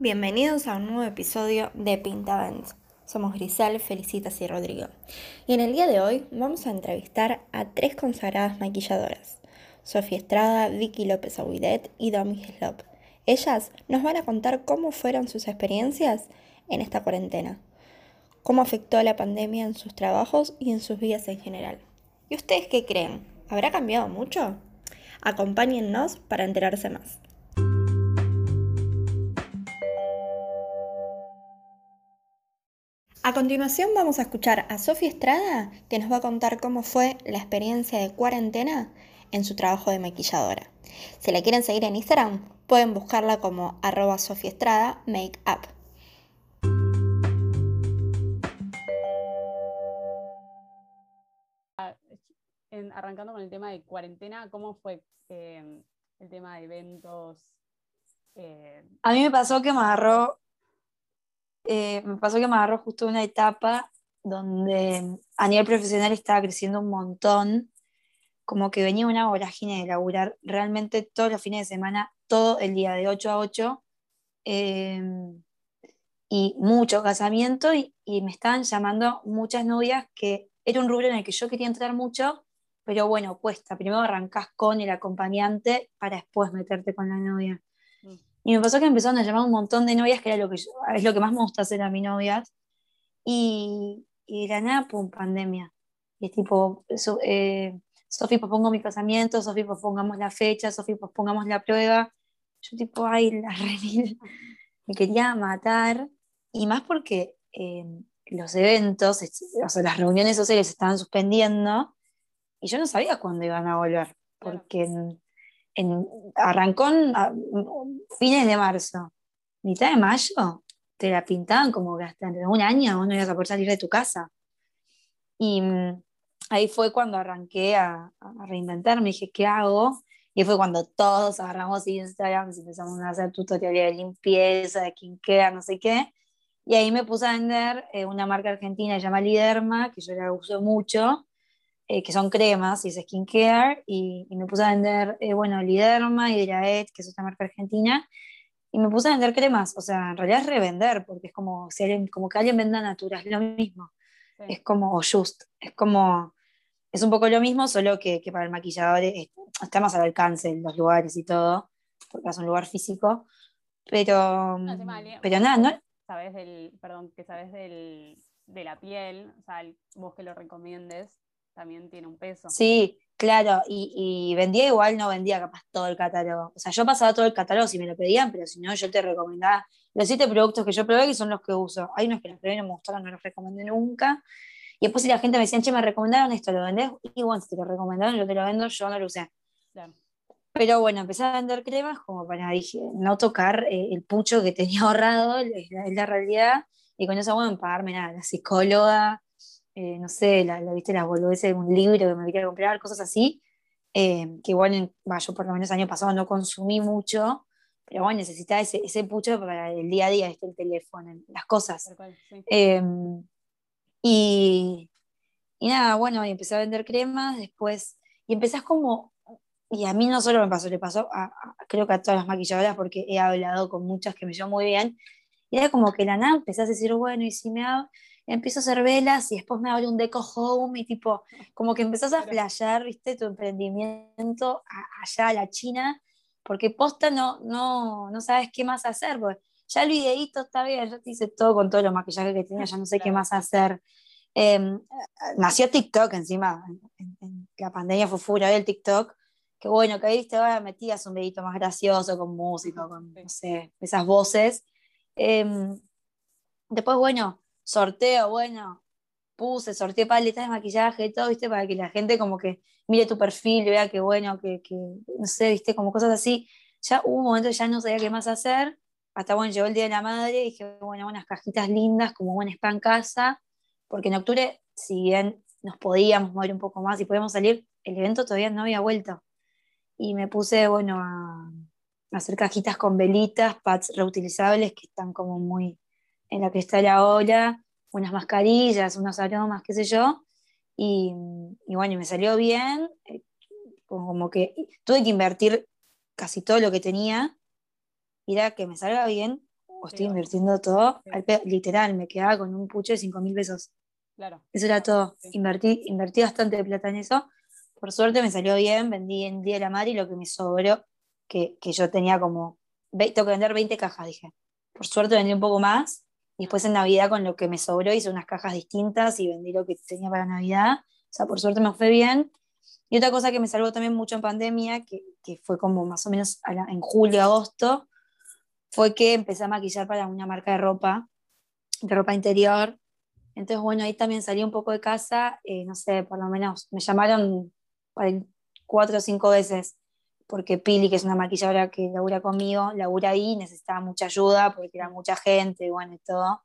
Bienvenidos a un nuevo episodio de Pintavents. Somos Grisel, Felicitas y Rodrigo. Y en el día de hoy vamos a entrevistar a tres consagradas maquilladoras. Sofía Estrada, Vicky López Aguilet y Domi Slop. Ellas nos van a contar cómo fueron sus experiencias en esta cuarentena, cómo afectó la pandemia en sus trabajos y en sus vidas en general. ¿Y ustedes qué creen? ¿Habrá cambiado mucho? Acompáñennos para enterarse más. A continuación vamos a escuchar a Sofía Estrada, que nos va a contar cómo fue la experiencia de cuarentena en su trabajo de maquilladora. Si la quieren seguir en Instagram, pueden buscarla como arroba Sofía Estrada Makeup. arrancando con el tema de cuarentena, ¿cómo fue eh, el tema de eventos? Eh? A mí me pasó que me agarró eh, me pasó que me agarró justo una etapa donde a nivel profesional estaba creciendo un montón, como que venía una vorágine de laburar realmente todos los fines de semana, todo el día de 8 a 8, em, y mucho casamiento, y, y, me estaban llamando muchas novias que era un rubro en el que yo quería entrar mucho, pero bueno, cuesta, primero arrancas con el acompañante para después meterte con la novia. Y me pasó que empezaron a llamar un montón de novias, que era lo que es lo que más me gusta hacer a mis novias. Y, y de la nada, pum, pandemia. Y es tipo, eh, Sofi, pospongo mi casamiento, Sofi, pospongamos la fecha, Sofi, pospongamos la prueba. Yo tipo, ay, la remil. Me quería matar. Y más porque eh, los eventos, o sea, las reuniones sociales estaban suspendiendo y yo no sabía cuándo iban a volver. Porque arrancó en fines de marzo, mitad de mayo, te la pintaban como que hasta un año no ibas a poder salir de tu casa. Y mm, ahí fue cuando arranqué a, reinventarme, dije, ¿qué hago? Y fue cuando todos agarramos Instagram y empezamos a hacer tutoriales de limpieza, de skincare, no sé qué. Y ahí me puse a vender eh, una marca argentina que se llama Liderma, que yo la uso mucho, eh, que son cremas y es skincare, y, y me puse a vender, eh, bueno, Liderma y Draet, que es otra marca argentina, y me puse a vender cremas, o sea, en realidad es revender, porque es como, si alguien, como que alguien venda Natura, es lo mismo, es como, o Just, es como, es un poco lo mismo, solo que, que para el maquillador está más al alcance en los lugares y todo, porque es un lugar físico, pero, pero nada, ¿no? Sabes del, perdón, que sabes del, de la piel, o sea, vos que lo recomiendes, también tiene un peso. Sí, claro, y, vendía igual, no vendía capaz todo el catálogo. O sea, yo pasaba todo el catálogo si me lo pedían, pero si no, yo te recomendaba los siete productos que yo probé que son los que uso. Hay unos que los probé y no me gustaron, no los recomendé nunca. Y después si la gente me decía, che, me recomendaron esto, ¿lo vendés? Y bueno, si te lo recomendaron, yo te lo vendo, yo no lo usé. Pero bueno, empecé a vender cremas como para dije, no tocar eh, el pucho que tenía ahorrado, es la, realidad, y con eso, bueno, pagarme nada, la psicóloga, eh, no sé, la, la, viste, las boludeces de un libro que me quería comprar, cosas así, eh, que igual en, yo por lo menos el año pasado no consumí mucho, pero bueno, necesitaba ese, ese pucho para el día a día, este, el teléfono, las cosas. Em, y, y nada, bueno, y empecé a vender cremas, después, y empezás como, y a mí no solo me pasó, le pasó a, creo que a todas las maquilladoras, porque he hablado con muchas que me llevan muy bien, y era como que la nada empezás a decir, bueno, y si me hago, empiezo a hacer velas y después me abro un deco home y tipo, como que empezás a flashear, viste, tu emprendimiento allá a la China, porque posta no, no, no sabes qué más hacer, porque ya el videíto está bien, ya te hice todo con todo lo maquillaje que tenía, ya no sé qué más hacer. Em, nació TikTok encima, en, la pandemia fue furia del TikTok, que bueno, que ahí te va metías un videito más gracioso con música, con, no sé, esas voces. Em, después, bueno, sorteo, bueno, puse, sorteé paletas de maquillaje y todo, ¿viste? Para que la gente como que mire tu perfil, vea que bueno, que, que, no sé, ¿viste? Como cosas así. Ya hubo un momento ya no sabía qué más hacer, hasta bueno, llegó el Día de la Madre y dije, bueno, unas cajitas lindas, como buen spa en casa, porque en octubre, si bien nos podíamos mover un poco más y podíamos salir, el evento todavía no había vuelto. Y me puse, bueno, a hacer cajitas con velitas, pads reutilizables que están como muy en la que está la ola, unas mascarillas, unos aromas, qué sé yo, y, y bueno, me salió bien, eh, como que tuve que invertir casi todo lo que tenía, era que me salga bien o estoy Sí, invirtiendo todo, sí. literal, me quedaba con un pucho de 5 mil pesos. Claro. Eso era todo. Sí. Invertí, invertí bastante plata en eso. Por suerte me salió bien, vendí en Día de la Madre y lo que me sobró, que, que yo tenía como, tengo que vender 20 cajas, dije. Por suerte vendí un poco más. Y después en Navidad con lo que me sobró hice unas cajas distintas y vendí lo que tenía para Navidad. O sea, por suerte me fue bien. Y otra cosa que me salvó también mucho en pandemia, que, que fue como más o menos la- en julio, agosto, fue que empecé a maquillar para una marca de ropa, de ropa interior. Entonces, bueno, ahí también salí un poco de casa, eh, no sé, por lo menos me llamaron cuatro o cinco veces, porque Pili, que es una maquilladora que labura conmigo, labura ahí, necesitaba mucha ayuda, porque era mucha gente, bueno, y todo.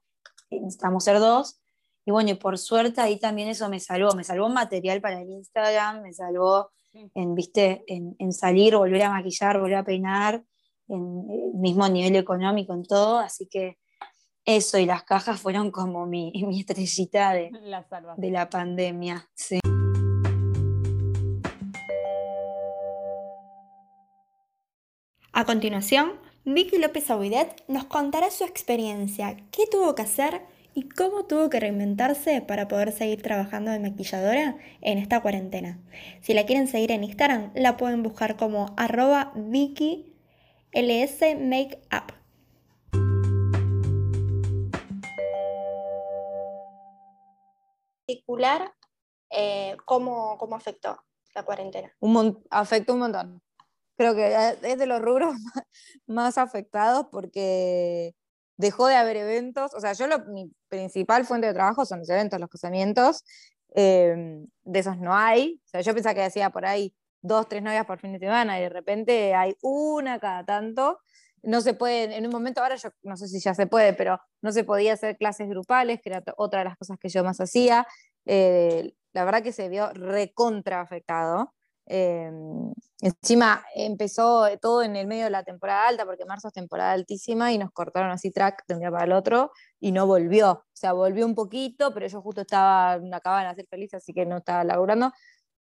Necesitamos ser dos. Y bueno, y por suerte ahí también eso me salvó, me salvó material para el Instagram, me salvó en, viste, en, en salir, volver a maquillar, volver a peinar, en el mismo nivel económico, en todo, así que eso y las cajas fueron como mi, mi estrellita de, La de la pandemia. Sí. A continuación, Vicky López Aguidet nos contará su experiencia, qué tuvo que hacer y cómo tuvo que reinventarse para poder seguir trabajando de maquilladora en esta cuarentena. Si la quieren seguir en Instagram, la pueden buscar como arroba Vicky LS Makeup. Particular, eh, ¿cómo, ¿cómo afectó la cuarentena? un afecta un montón. Creo que es de los rubros más- afectados porque dejó de haber eventos. O sea, yo lo, mi principal fuente de trabajo son los eventos, los casamientos. eh, de esos no hay. O sea, yo pensaba que hacía por ahí dos, tres novias por fin de semana y de repente hay una cada tanto. No se puede, en un momento ahora yo no sé si ya se puede, pero no se podía hacer clases grupales, que era otra de las cosas que yo más hacía. Eh, la verdad que se vio recontra afectado. Eh, encima empezó todo en el medio de la temporada alta, porque marzo es temporada altísima y nos cortaron así track de un día para el otro y no volvió. O sea, volvió un poquito, pero yo justo estaba, me acababan de hacer feliz, así que no estaba laburando.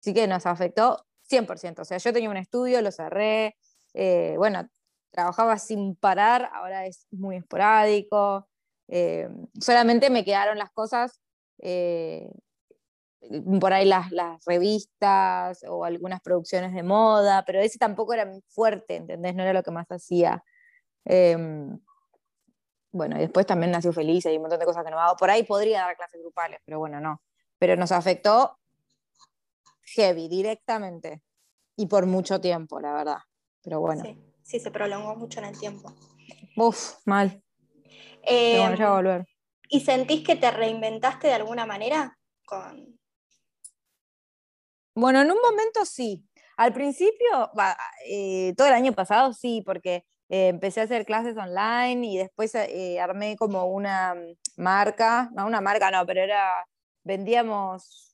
Así que nos afectó 100%. O sea, yo tenía un estudio, lo cerré. eh, bueno, trabajaba sin parar, ahora es muy esporádico. eh, solamente me quedaron las cosas eh, por ahí las, las revistas o algunas producciones de moda, pero ese tampoco era fuerte, ¿entendés? No era lo que más hacía. Em, bueno, y después también nació feliz, hay un montón de cosas que no hago. Por ahí podría dar clases grupales, pero bueno, no. Pero nos afectó heavy, directamente. Y por mucho tiempo, la verdad. Pero bueno, Sí, sí, se prolongó mucho en el tiempo. uff, mal. Eh, Pero bueno, ya va a volver. ¿Y sentís que te reinventaste de alguna manera? Con... Bueno, en un momento sí. Al principio, eh, todo el año pasado sí, porque eh, empecé a hacer clases online y después eh, armé como una marca, no una marca, no, pero era, vendíamos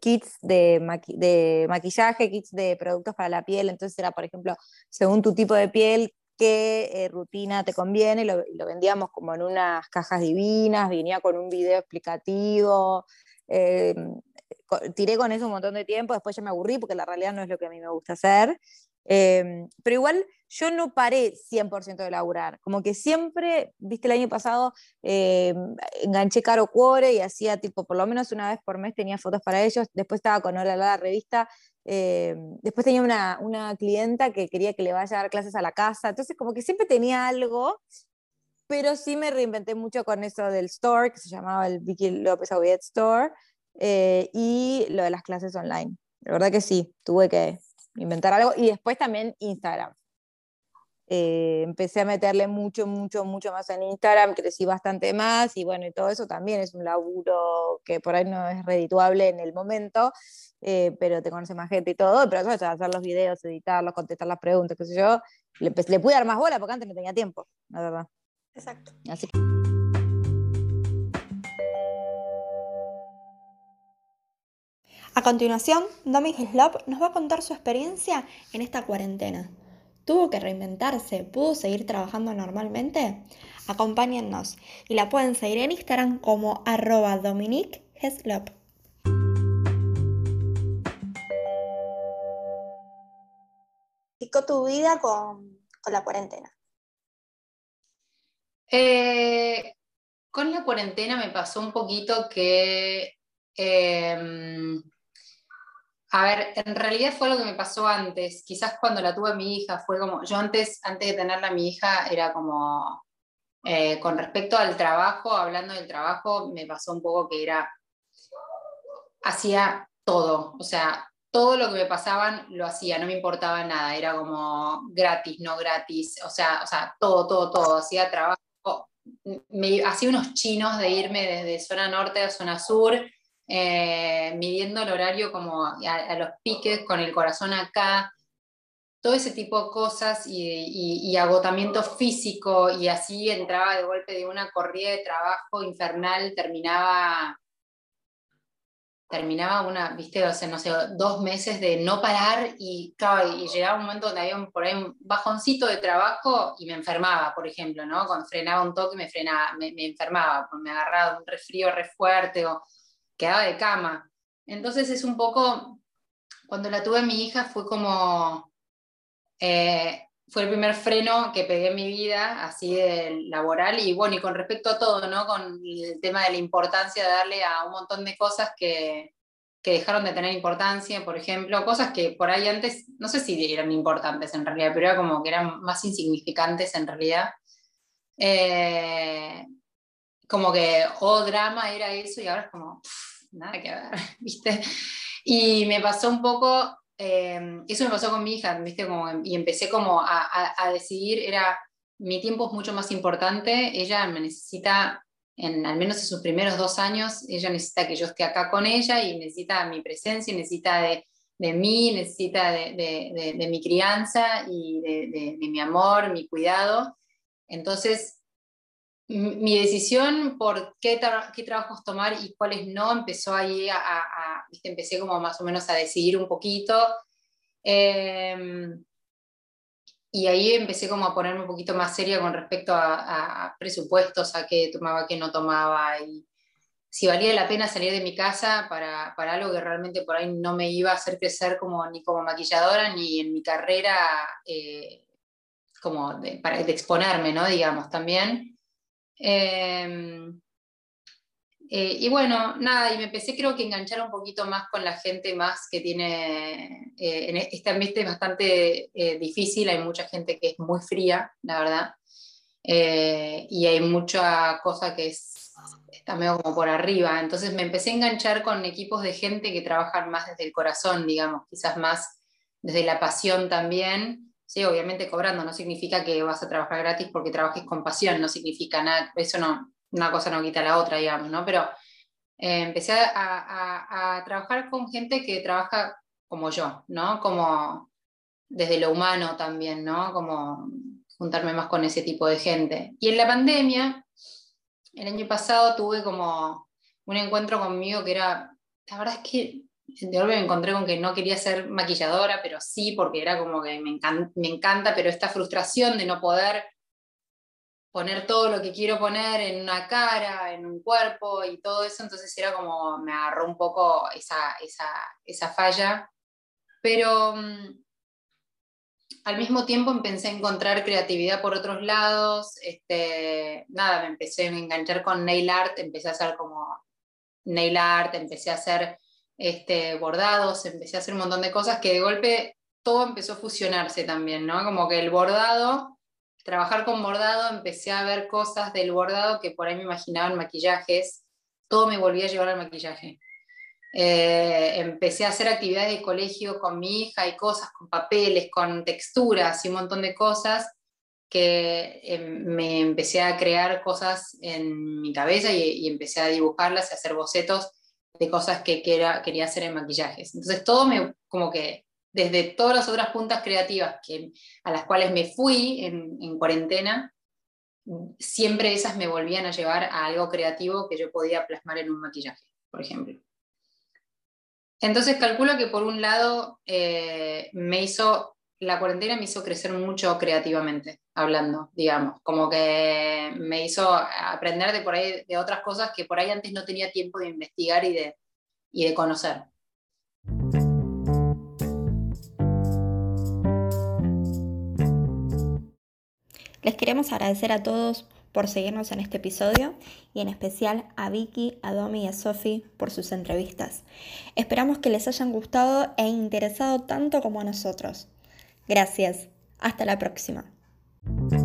kits de, maqui- de maquillaje, kits de productos para la piel, entonces era, por ejemplo, según tu tipo de piel, qué rutina te conviene, lo, vendíamos como en unas cajas divinas, venía con un video explicativo. Tiré con eso un montón de tiempo, después ya me aburrí porque la realidad no es lo que a mí me gusta hacer. Eh, pero igual yo no paré 100% de laburar, como que siempre, viste, el año pasado eh, enganché Caro Cuore y hacía tipo, por lo menos una vez por mes tenía fotos para ellos, después estaba con Hola la revista, eh, después tenía una, una clienta que quería que le vaya a dar clases a la casa, entonces como que siempre tenía algo, pero sí me reinventé mucho con eso del store, que se llamaba el Vicky López Aguidet Store, eh, y lo de las clases online. La verdad que sí, tuve que inventar algo. Y después también Instagram. Eh, empecé a meterle mucho, mucho, mucho más en Instagram, crecí bastante más y bueno, y todo eso también es un laburo que por ahí no es redituable en el momento, eh, pero te conoce más gente y todo, pero eso es hacer los videos, editarlos, contestar las preguntas, qué sé yo, le, empe- le pude dar más bola porque antes no tenía tiempo, la verdad. Exacto. Así que A continuación, Domi Slop nos va a contar su experiencia en esta cuarentena. ¿Tuvo que reinventarse? ¿Pudo seguir trabajando normalmente? Acompáñennos y la pueden seguir en Instagram como arroba Dominique Heslop. tu vida con, con la cuarentena? Eh, con la cuarentena me pasó un poquito que, em, a ver, en realidad fue lo que me pasó antes. Quizás cuando la tuve mi hija fue como, yo antes, antes de tenerla mi hija, era como, eh, con respecto al trabajo, hablando del trabajo, me pasó un poco que era, hacía todo, o sea, todo lo que me pasaban lo hacía, no me importaba nada, era como gratis, no gratis, o sea, o sea todo, todo, todo, hacía trabajo. Me hacía unos chinos de irme desde zona norte a zona sur, eh, midiendo el horario como a, los piques, con el corazón acá, todo ese tipo de cosas y, agotamiento físico, y así entraba de golpe de una corrida de trabajo infernal, terminaba terminaba una, viste, o sea, no sé, dos meses de no parar y, y llegaba un momento donde había un, por ahí un bajoncito de trabajo y me enfermaba, por ejemplo, ¿no? Cuando frenaba un toque me frenaba, me, me enfermaba, me agarraba un resfrío re fuerte o quedaba de cama. Entonces es un poco, cuando la tuve mi hija fue como, eh, fue el primer freno que pegué en mi vida, así de laboral, y bueno, y con respecto a todo, ¿no? Con el tema de la importancia de darle a un montón de cosas que, que dejaron de tener importancia, por ejemplo, cosas que por ahí antes, no sé si eran importantes en realidad, pero era como que eran más insignificantes en realidad. Eh, como que, oh, drama era eso, y ahora es como, nada que ver, ¿viste? Y me pasó un poco Em, eso me pasó con mi hija, ¿viste? Como, y empecé como a, a, decidir, era, mi tiempo es mucho más importante, ella me necesita, en, al menos en sus primeros dos años, ella necesita que yo esté acá con ella y necesita mi presencia, necesita de, de mí, necesita de, de, de mi crianza y de, mi amor, mi cuidado. Entonces, mi decisión por qué, qué, trabajos tomar y cuáles no empezó ahí a, a, empecé como más o menos a decidir un poquito. Em, y ahí empecé como a ponerme un poquito más seria con respecto a, presupuestos, a qué tomaba, qué no tomaba, y si valía la pena salir de mi casa para, para, algo que realmente por ahí no me iba a hacer crecer como, ni como maquilladora, ni en mi carrera, eh, como de, para, de exponerme, ¿no? Digamos, también. Em, eh, y bueno, nada, y me empecé creo que enganchar un poquito más con la gente más que tiene, eh, en este ambiente es bastante eh, difícil, hay mucha gente que es muy fría, la verdad, y hay mucha cosa que es, está medio como por arriba, entonces me empecé a enganchar con equipos de gente que trabajan más desde el corazón, digamos, quizás más desde la pasión también, Sí, obviamente cobrando no significa que vas a trabajar gratis porque trabajes con pasión, no significa nada, eso no, una cosa no quita la otra, digamos, ¿no? Pero eh, empecé a, trabajar con gente que trabaja como yo, ¿no? Como desde lo humano también, ¿no? Como juntarme más con ese tipo de gente. Y en la pandemia, el año pasado tuve como un encuentro conmigo que era, la verdad es que de golpe me encontré con que no quería ser maquilladora, pero sí, porque era como que me, me encanta, pero esta frustración de no poder poner todo lo que quiero poner en una cara, en un cuerpo y todo eso, entonces era como, me agarró un poco esa, esa, esa falla, pero mm, al mismo tiempo empecé a encontrar creatividad por otros lados, este, nada, me empecé a enganchar con nail art, empecé a hacer como nail art, empecé a hacer este, bordados, empecé a hacer un montón de cosas que de golpe todo empezó a fusionarse también, ¿no? Como que el bordado, trabajar con bordado, empecé a ver cosas del bordado que por ahí me imaginaban maquillajes, todo me volvía a llevar al maquillaje. Eh, empecé a hacer actividades de colegio con mi hija y cosas, con papeles, con texturas y un montón de cosas que em, me empecé a crear cosas en mi cabeza y, y empecé a dibujarlas y a hacer bocetos de cosas que quería hacer en maquillajes. Entonces todo me, como que desde todas las otras puntas creativas que, a las cuales me fui en, en cuarentena, siempre esas me volvían a llevar a algo creativo que yo podía plasmar en un maquillaje, por ejemplo. Entonces calculo que por un lado eh, me hizo la cuarentena me hizo crecer mucho creativamente, hablando, digamos, como que me hizo aprender de por ahí de otras cosas que por ahí antes no tenía tiempo de investigar y de, y de conocer. Les queremos agradecer a todos por seguirnos en este episodio y en especial a Vicky, a Domi y a Sofi por sus entrevistas. Esperamos que les hayan gustado e interesado tanto como a nosotros. Gracias. Hasta la próxima. Thank you.